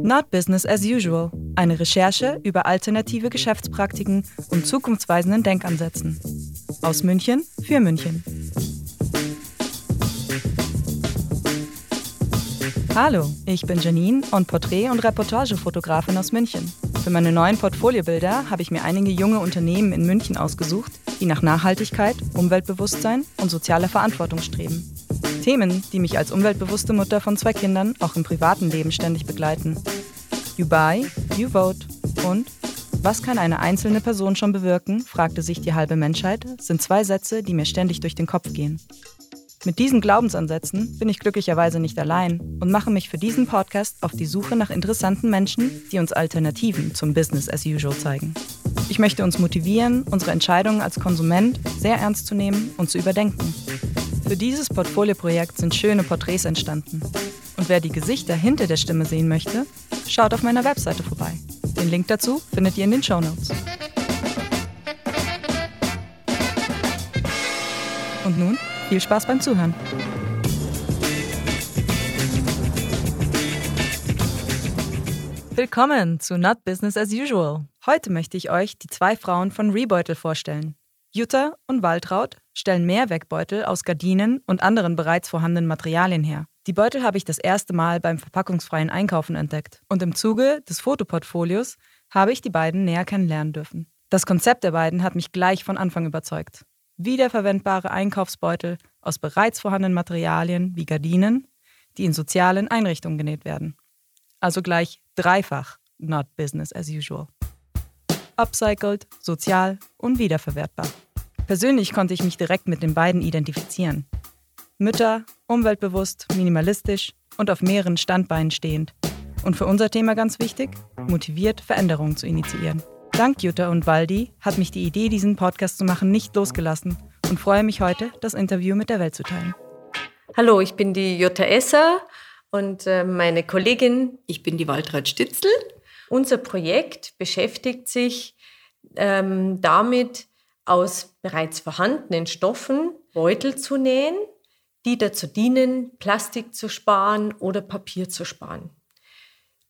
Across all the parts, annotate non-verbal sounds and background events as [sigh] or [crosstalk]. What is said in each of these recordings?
Not Business as Usual. Eine Recherche über alternative Geschäftspraktiken und zukunftsweisenden Denkansätzen. Aus München für München. Hallo, ich bin Janine und Porträt- und Reportagefotografin aus München. Für meine neuen Portfoliobilder habe ich mir einige junge Unternehmen in München ausgesucht, die nach Nachhaltigkeit, Umweltbewusstsein und sozialer Verantwortung streben. Themen, die mich als umweltbewusste Mutter von zwei Kindern auch im privaten Leben ständig begleiten. You buy, you vote und was kann eine einzelne Person schon bewirken, fragte sich die halbe Menschheit, sind zwei Sätze, die mir ständig durch den Kopf gehen. Mit diesen Glaubensansätzen bin ich glücklicherweise nicht allein und mache mich für diesen Podcast auf die Suche nach interessanten Menschen, die uns Alternativen zum Business as usual zeigen. Ich möchte uns motivieren, unsere Entscheidungen als Konsument sehr ernst zu nehmen und zu überdenken. Für dieses Portfolioprojekt sind schöne Porträts entstanden. Und wer die Gesichter hinter der Stimme sehen möchte, schaut auf meiner Webseite vorbei. Den Link dazu findet ihr in den Show Notes. Und nun viel Spaß beim Zuhören. Willkommen zu Not Business as Usual. Heute möchte ich euch die zwei Frauen von Rebeutel vorstellen. Jutta und Waltraud stellen Mehrwegbeutel aus Gardinen und anderen bereits vorhandenen Materialien her. Die Beutel habe ich das erste Mal beim verpackungsfreien Einkaufen entdeckt und im Zuge des Fotoportfolios habe ich die beiden näher kennenlernen dürfen. Das Konzept der beiden hat mich gleich von Anfang überzeugt. Wiederverwendbare Einkaufsbeutel aus bereits vorhandenen Materialien wie Gardinen, die in sozialen Einrichtungen genäht werden. Also gleich dreifach not business as usual upcycled, sozial und wiederverwertbar. Persönlich konnte ich mich direkt mit den beiden identifizieren. Mütter, umweltbewusst, minimalistisch und auf mehreren Standbeinen stehend. Und für unser Thema ganz wichtig, motiviert, Veränderungen zu initiieren. Dank Jutta und Waldi hat mich die Idee, diesen Podcast zu machen, nicht losgelassen und freue mich heute, das Interview mit der Welt zu teilen. Hallo, ich bin die Jutta Esser und äh, meine Kollegin, ich bin die Waltraud Stitzel. Unser Projekt beschäftigt sich ähm, damit, aus bereits vorhandenen Stoffen Beutel zu nähen, die dazu dienen, Plastik zu sparen oder Papier zu sparen.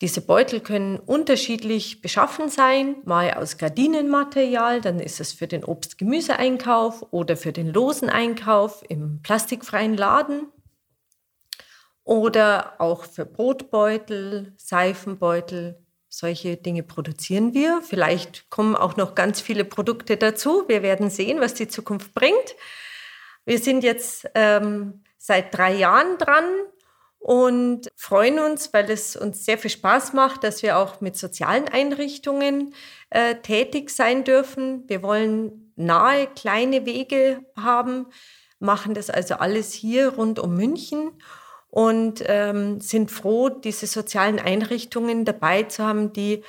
Diese Beutel können unterschiedlich beschaffen sein, mal aus Gardinenmaterial, dann ist es für den Obst-Gemüseeinkauf oder für den losen Einkauf im plastikfreien Laden oder auch für Brotbeutel, Seifenbeutel, solche Dinge produzieren wir. Vielleicht kommen auch noch ganz viele Produkte dazu. Wir werden sehen, was die Zukunft bringt. Wir sind jetzt ähm, seit drei Jahren dran und freuen uns, weil es uns sehr viel Spaß macht, dass wir auch mit sozialen Einrichtungen äh, tätig sein dürfen. Wir wollen nahe kleine Wege haben, machen das also alles hier rund um München und ähm, sind froh, diese sozialen Einrichtungen dabei zu haben, die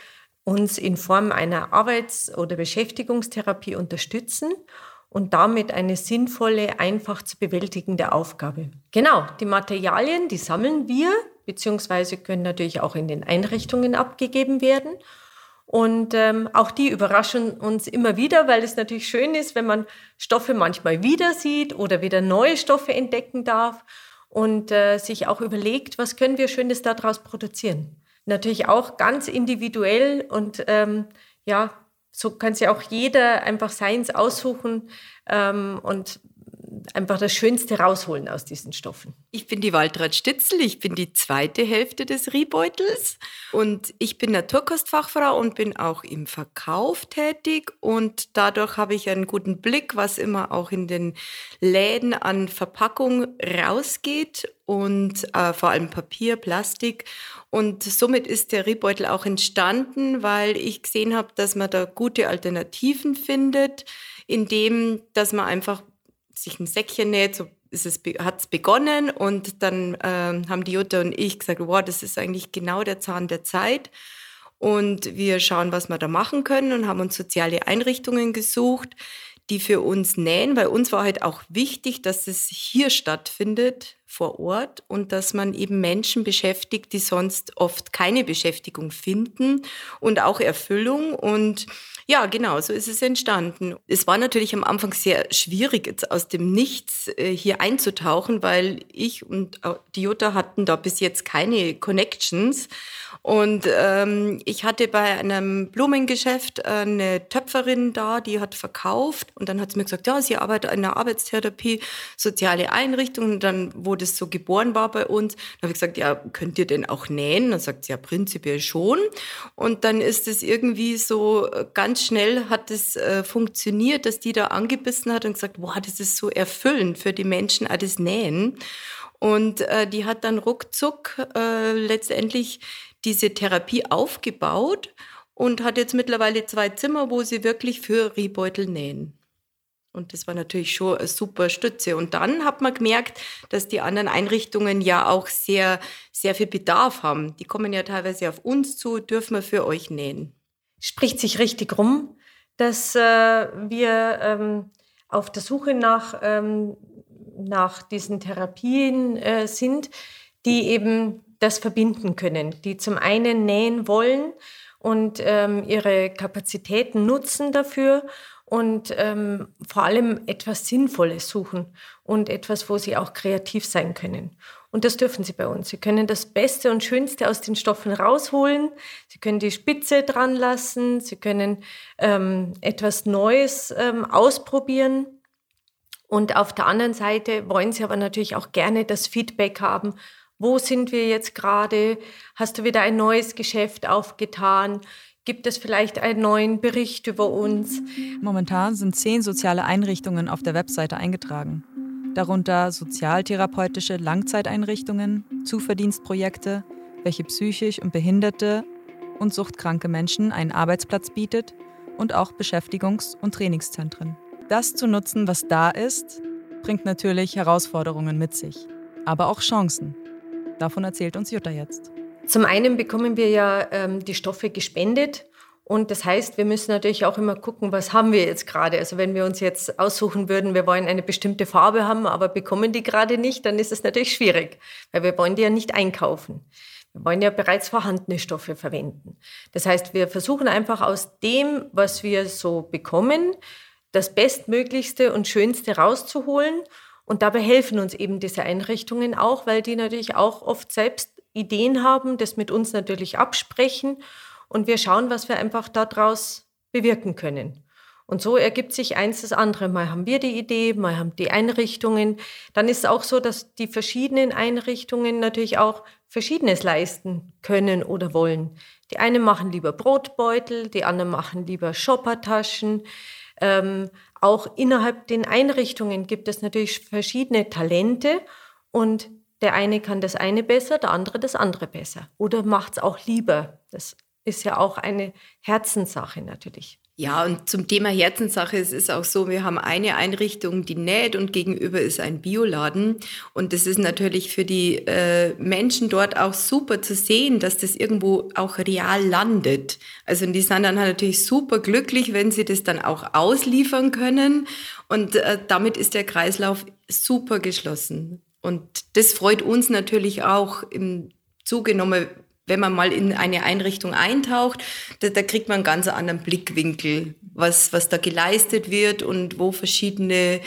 uns in Form einer Arbeits- oder Beschäftigungstherapie unterstützen und damit eine sinnvolle, einfach zu bewältigende Aufgabe. Genau, die Materialien, die sammeln wir, beziehungsweise können natürlich auch in den Einrichtungen abgegeben werden. Und ähm, auch die überraschen uns immer wieder, weil es natürlich schön ist, wenn man Stoffe manchmal wieder sieht oder wieder neue Stoffe entdecken darf und äh, sich auch überlegt, was können wir Schönes daraus produzieren. Natürlich auch ganz individuell und ähm, ja, so kann sich auch jeder einfach seins aussuchen ähm, und einfach das Schönste rausholen aus diesen Stoffen. Ich bin die Waltraud Stitzel, ich bin die zweite Hälfte des Riebeutels und ich bin Naturkostfachfrau und bin auch im Verkauf tätig und dadurch habe ich einen guten Blick, was immer auch in den Läden an Verpackung rausgeht und äh, vor allem Papier, Plastik. Und somit ist der Riebeutel auch entstanden, weil ich gesehen habe, dass man da gute Alternativen findet, indem dass man einfach sich ein Säckchen näht, so ist es, hat es begonnen und dann ähm, haben die Jutta und ich gesagt, wow, das ist eigentlich genau der Zahn der Zeit. Und wir schauen, was wir da machen können und haben uns soziale Einrichtungen gesucht, die für uns nähen. Bei uns war halt auch wichtig, dass es hier stattfindet, vor Ort, und dass man eben Menschen beschäftigt, die sonst oft keine Beschäftigung finden und auch Erfüllung. Und ja, genau, so ist es entstanden. Es war natürlich am Anfang sehr schwierig, jetzt aus dem Nichts äh, hier einzutauchen, weil ich und die Jutta hatten da bis jetzt keine Connections. Und ähm, ich hatte bei einem Blumengeschäft eine Töpferin da, die hat verkauft und dann hat sie mir gesagt, ja, sie arbeitet in der Arbeitstherapie, soziale Einrichtungen. Und dann, wo das so geboren war bei uns, habe ich gesagt, ja, könnt ihr denn auch nähen? Dann sagt sie, ja, prinzipiell schon. Und dann ist es irgendwie so äh, ganz schnell hat es äh, funktioniert, dass die da angebissen hat und gesagt, wow, das ist so erfüllend für die Menschen, all das Nähen. Und äh, die hat dann ruckzuck äh, letztendlich diese Therapie aufgebaut und hat jetzt mittlerweile zwei Zimmer, wo sie wirklich für Riebeutel nähen. Und das war natürlich schon eine super Stütze. Und dann hat man gemerkt, dass die anderen Einrichtungen ja auch sehr, sehr viel Bedarf haben. Die kommen ja teilweise auf uns zu, dürfen wir für euch nähen. Spricht sich richtig rum, dass äh, wir ähm, auf der Suche nach, ähm, nach diesen Therapien äh, sind, die eben das verbinden können, die zum einen nähen wollen und ähm, ihre Kapazitäten nutzen dafür und ähm, vor allem etwas Sinnvolles suchen und etwas, wo sie auch kreativ sein können. Und das dürfen sie bei uns. Sie können das Beste und Schönste aus den Stoffen rausholen. Sie können die Spitze dran lassen. Sie können ähm, etwas Neues ähm, ausprobieren. Und auf der anderen Seite wollen sie aber natürlich auch gerne das Feedback haben, wo sind wir jetzt gerade? Hast du wieder ein neues Geschäft aufgetan? Gibt es vielleicht einen neuen Bericht über uns? Momentan sind zehn soziale Einrichtungen auf der Webseite eingetragen. Darunter sozialtherapeutische Langzeiteinrichtungen, Zuverdienstprojekte, welche psychisch und behinderte und suchtkranke Menschen einen Arbeitsplatz bietet und auch Beschäftigungs- und Trainingszentren. Das zu nutzen, was da ist, bringt natürlich Herausforderungen mit sich, aber auch Chancen. Davon erzählt uns Jutta jetzt. Zum einen bekommen wir ja ähm, die Stoffe gespendet. Und das heißt, wir müssen natürlich auch immer gucken, was haben wir jetzt gerade. Also wenn wir uns jetzt aussuchen würden, wir wollen eine bestimmte Farbe haben, aber bekommen die gerade nicht, dann ist es natürlich schwierig, weil wir wollen die ja nicht einkaufen. Wir wollen ja bereits vorhandene Stoffe verwenden. Das heißt, wir versuchen einfach aus dem, was wir so bekommen, das Bestmöglichste und Schönste rauszuholen und dabei helfen uns eben diese Einrichtungen auch, weil die natürlich auch oft selbst Ideen haben, das mit uns natürlich absprechen und wir schauen, was wir einfach daraus bewirken können. Und so ergibt sich eins das andere. Mal haben wir die Idee, mal haben die Einrichtungen. Dann ist es auch so, dass die verschiedenen Einrichtungen natürlich auch Verschiedenes leisten können oder wollen. Die einen machen lieber Brotbeutel, die anderen machen lieber Shoppertaschen. Ähm, auch innerhalb den Einrichtungen gibt es natürlich verschiedene Talente und der eine kann das eine besser, der andere das andere besser oder macht es auch lieber. Das ist ja auch eine Herzenssache natürlich. Ja, und zum Thema Herzenssache, es ist auch so, wir haben eine Einrichtung, die näht und gegenüber ist ein Bioladen. Und das ist natürlich für die äh, Menschen dort auch super zu sehen, dass das irgendwo auch real landet. Also die sind dann natürlich super glücklich, wenn sie das dann auch ausliefern können. Und äh, damit ist der Kreislauf super geschlossen. Und das freut uns natürlich auch im Zugenommen, wenn man mal in eine Einrichtung eintaucht, da, da kriegt man einen ganz anderen Blickwinkel, was, was da geleistet wird und wo verschiedene,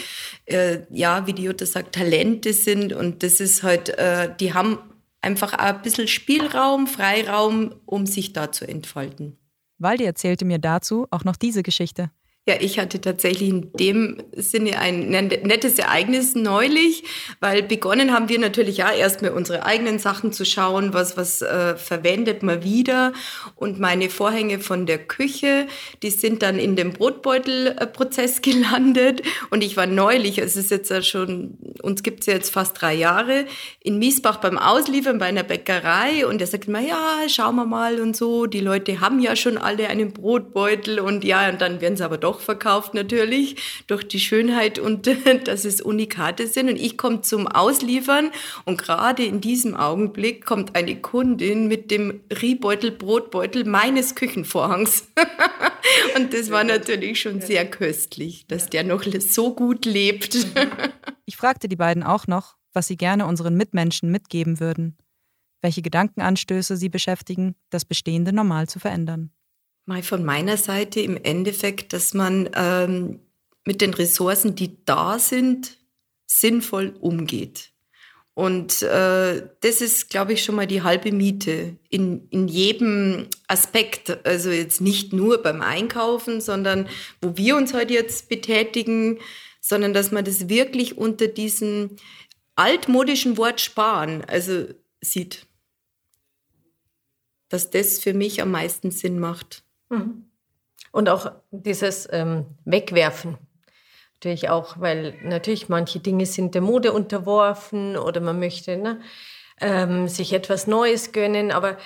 äh, ja, wie die Jutta sagt, Talente sind. Und das ist halt, äh, die haben einfach ein bisschen Spielraum, Freiraum, um sich da zu entfalten. Waldi erzählte mir dazu auch noch diese Geschichte. Ja, ich hatte tatsächlich in dem Sinne ein nettes Ereignis neulich, weil begonnen haben wir natürlich ja erstmal unsere eigenen Sachen zu schauen, was was äh, verwendet man wieder. Und meine Vorhänge von der Küche, die sind dann in dem Brotbeutelprozess [laughs] gelandet. Und ich war neulich, es ist jetzt ja schon uns gibt's ja jetzt fast drei Jahre in Miesbach beim Ausliefern bei einer Bäckerei. Und er sagt immer ja, schauen wir mal und so, die Leute haben ja schon alle einen Brotbeutel. Und ja und dann werden sie aber doch auch verkauft natürlich durch die Schönheit und [laughs] dass es Unikate sind. Und ich komme zum Ausliefern und gerade in diesem Augenblick kommt eine Kundin mit dem Riebeutel, Brotbeutel meines Küchenvorhangs. [laughs] und das war natürlich schon sehr köstlich, dass der noch so gut lebt. [laughs] Ich fragte die beiden auch noch, was sie gerne unseren Mitmenschen mitgeben würden welche Gedankenanstöße sie beschäftigen, das Bestehende normal zu verändern. Mal von meiner Seite im Endeffekt, dass man ähm, mit den Ressourcen, die da sind, sinnvoll umgeht. Und äh, das ist, glaube ich, schon mal die halbe Miete in, in jedem Aspekt. Also jetzt nicht nur beim Einkaufen, sondern wo wir uns heute jetzt betätigen, sondern dass man das wirklich unter diesem altmodischen Wort sparen, also sieht. Dass das für mich am meisten Sinn macht. Mhm. Und auch dieses ähm, Wegwerfen natürlich auch, weil natürlich manche Dinge sind der Mode unterworfen oder man möchte ne, ähm, sich etwas Neues gönnen, aber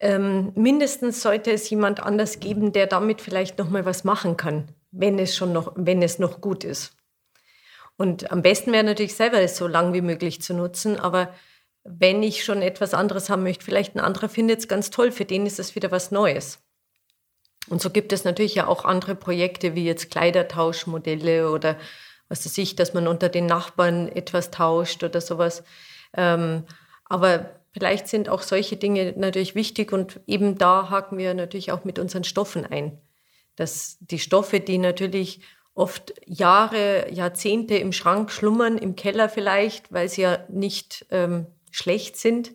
ähm, mindestens sollte es jemand anders geben, der damit vielleicht noch mal was machen kann, wenn es schon noch, wenn es noch gut ist. Und am besten wäre natürlich selber es so lang wie möglich zu nutzen, aber wenn ich schon etwas anderes haben möchte, vielleicht ein anderer findet es ganz toll, für den ist es wieder was Neues. Und so gibt es natürlich ja auch andere Projekte wie jetzt Kleidertauschmodelle oder was weiß ich, dass man unter den Nachbarn etwas tauscht oder sowas. Ähm, aber vielleicht sind auch solche Dinge natürlich wichtig und eben da haken wir natürlich auch mit unseren Stoffen ein. Dass die Stoffe, die natürlich oft Jahre, Jahrzehnte im Schrank schlummern, im Keller vielleicht, weil sie ja nicht ähm, schlecht sind,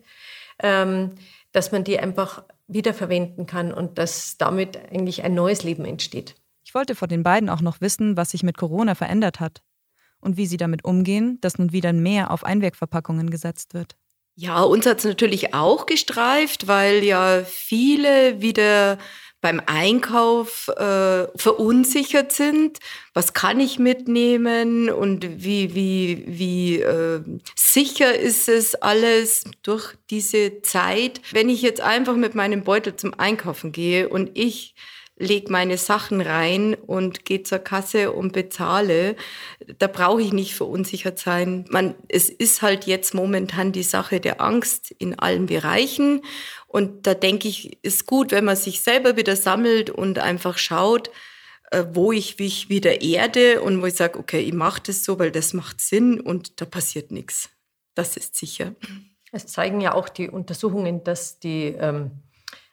ähm, dass man die einfach wiederverwenden kann und dass damit eigentlich ein neues Leben entsteht. Ich wollte vor den beiden auch noch wissen, was sich mit Corona verändert hat und wie sie damit umgehen, dass nun wieder mehr auf Einwegverpackungen gesetzt wird. Ja, uns hat es natürlich auch gestreift, weil ja viele wieder beim Einkauf äh, verunsichert sind. Was kann ich mitnehmen und wie, wie, wie äh, sicher ist es alles durch diese Zeit? Wenn ich jetzt einfach mit meinem Beutel zum Einkaufen gehe und ich lege meine Sachen rein und gehe zur Kasse und bezahle. Da brauche ich nicht verunsichert sein. Man, es ist halt jetzt momentan die Sache der Angst in allen Bereichen. Und da denke ich, ist gut, wenn man sich selber wieder sammelt und einfach schaut, äh, wo ich mich wieder erde und wo ich sage, okay, ich mache das so, weil das macht Sinn und da passiert nichts. Das ist sicher. Es zeigen ja auch die Untersuchungen, dass die ähm,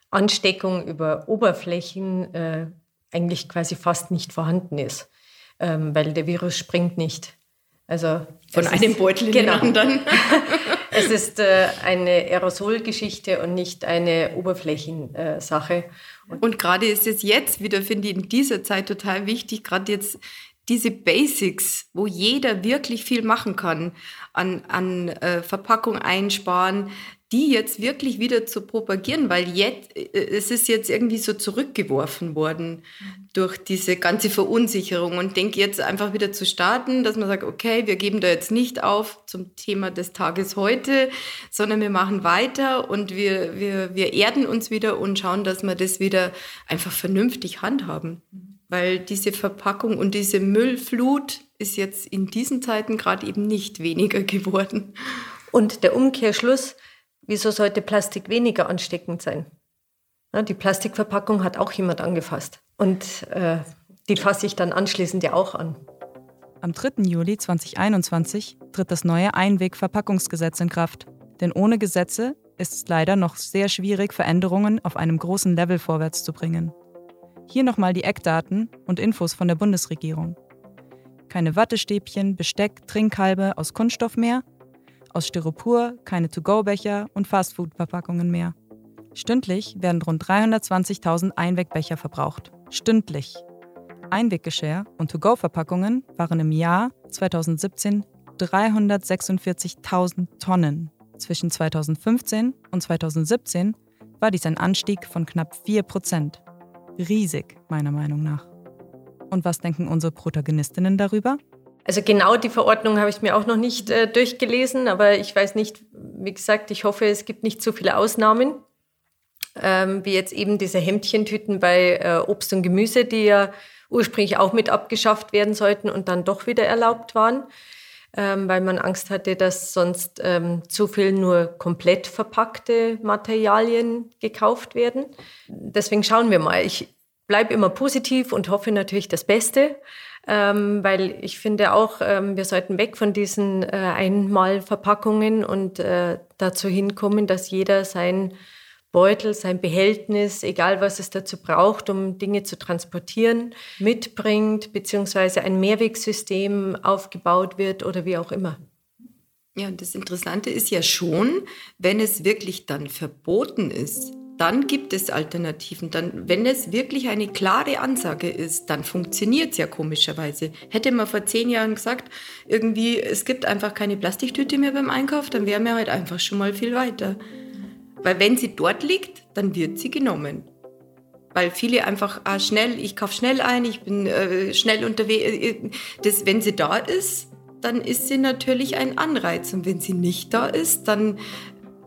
Ansteckung über Oberflächen äh, eigentlich quasi fast nicht vorhanden ist, ähm, weil der Virus springt nicht. Also von einem Beutel in genau. den anderen. [laughs] es ist äh, eine Aerosolgeschichte und nicht eine Oberflächensache. und, und gerade ist es jetzt wieder, finde ich, in dieser Zeit total wichtig, gerade jetzt diese Basics, wo jeder wirklich viel machen kann, an, an äh, Verpackung einsparen, die jetzt wirklich wieder zu propagieren, weil jetzt, äh, es ist jetzt irgendwie so zurückgeworfen worden durch diese ganze Verunsicherung und denke jetzt einfach wieder zu starten, dass man sagt, okay, wir geben da jetzt nicht auf zum Thema des Tages heute, sondern wir machen weiter und wir, wir, wir erden uns wieder und schauen, dass wir das wieder einfach vernünftig handhaben. Weil diese Verpackung und diese Müllflut ist jetzt in diesen Zeiten gerade eben nicht weniger [laughs] geworden. Und der Umkehrschluss, Wieso sollte Plastik weniger ansteckend sein? Ja, die Plastikverpackung hat auch jemand angefasst. Und äh, die fasse ich dann anschließend ja auch an. Am 3. Juli 2021 tritt das neue Einwegverpackungsgesetz in Kraft. Denn ohne Gesetze ist es leider noch sehr schwierig, Veränderungen auf einem großen Level vorwärts zu bringen. Hier nochmal die Eckdaten und Infos von der Bundesregierung. Keine Wattestäbchen, Besteck, Trinkhalbe aus Kunststoff mehr, aus Styropor, keine To-Go-Becher und Fastfood-Verpackungen mehr. Stündlich werden rund 320.000 Einwegbecher verbraucht. Stündlich. Einweggeschirr und To-Go-Verpackungen waren im Jahr 2017 346.000 Tonnen. Zwischen 2015 und 2017 war dies ein Anstieg von knapp 4 Prozent. Riesig, meiner Meinung nach. Und was denken unsere Protagonistinnen darüber? Also genau die Verordnung habe ich mir auch noch nicht äh, durchgelesen, aber ich weiß nicht, wie gesagt, ich hoffe, es gibt nicht so viele Ausnahmen, ähm, wie jetzt eben diese Hemdchentüten bei äh, Obst und Gemüse, die ja ursprünglich auch mit abgeschafft werden sollten und dann doch wieder erlaubt waren, ähm, weil man Angst hatte, dass sonst ähm, zu viel nur komplett verpackte Materialien gekauft werden. Deswegen schauen wir mal. Ich bleibe immer positiv und hoffe natürlich das Beste ähm, weil ich finde auch, ähm, wir sollten weg von diesen äh, Einmalverpackungen und äh, dazu hinkommen, dass jeder sein Beutel, sein Behältnis, egal was es dazu braucht, um Dinge zu transportieren, mitbringt, beziehungsweise ein Mehrwegsystem aufgebaut wird oder wie auch immer. Ja, und das Interessante ist ja schon, wenn es wirklich dann verboten ist, dann gibt es Alternativen. Dann, wenn es wirklich eine klare Ansage ist, dann funktioniert es ja komischerweise. Hätte man vor zehn Jahren gesagt, irgendwie, es gibt einfach keine Plastiktüte mehr beim Einkauf, dann wären wir halt einfach schon mal viel weiter. Weil wenn sie dort liegt, dann wird sie genommen. Weil viele einfach ah, schnell, ich kaufe schnell ein, ich bin äh, schnell unterwegs. Äh, äh, wenn sie da ist, dann ist sie natürlich ein Anreiz. Und wenn sie nicht da ist, dann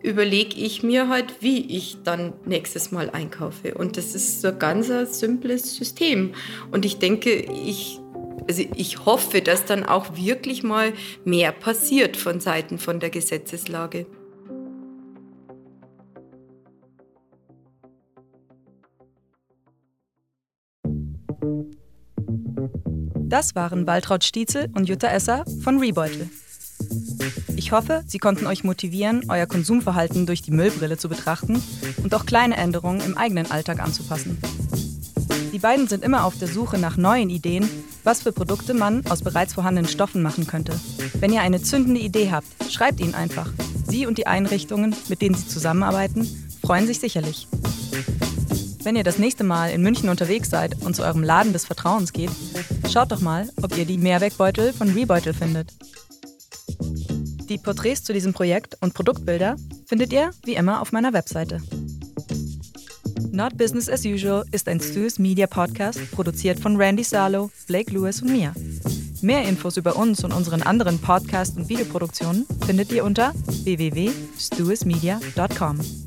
überlege ich mir halt, wie ich dann nächstes Mal einkaufe. Und das ist so ein ganz simples System. Und ich denke, ich, also ich hoffe, dass dann auch wirklich mal mehr passiert von Seiten von der Gesetzeslage. Das waren Waltraud Stietzel und Jutta Esser von Rebeutel. Ich hoffe, sie konnten euch motivieren, euer Konsumverhalten durch die Müllbrille zu betrachten und auch kleine Änderungen im eigenen Alltag anzupassen. Die beiden sind immer auf der Suche nach neuen Ideen, was für Produkte man aus bereits vorhandenen Stoffen machen könnte. Wenn ihr eine zündende Idee habt, schreibt ihnen einfach. Sie und die Einrichtungen, mit denen sie zusammenarbeiten, freuen sich sicherlich. Wenn ihr das nächste Mal in München unterwegs seid und zu eurem Laden des Vertrauens geht, schaut doch mal, ob ihr die Mehrwegbeutel von Rebeutel findet. Die Porträts zu diesem Projekt und Produktbilder findet ihr wie immer auf meiner Webseite. Not Business as Usual ist ein Stu's Media Podcast, produziert von Randy Sarlo, Blake Lewis und mir. Mehr Infos über uns und unseren anderen Podcast- und Videoproduktionen findet ihr unter www.stuismedia.com.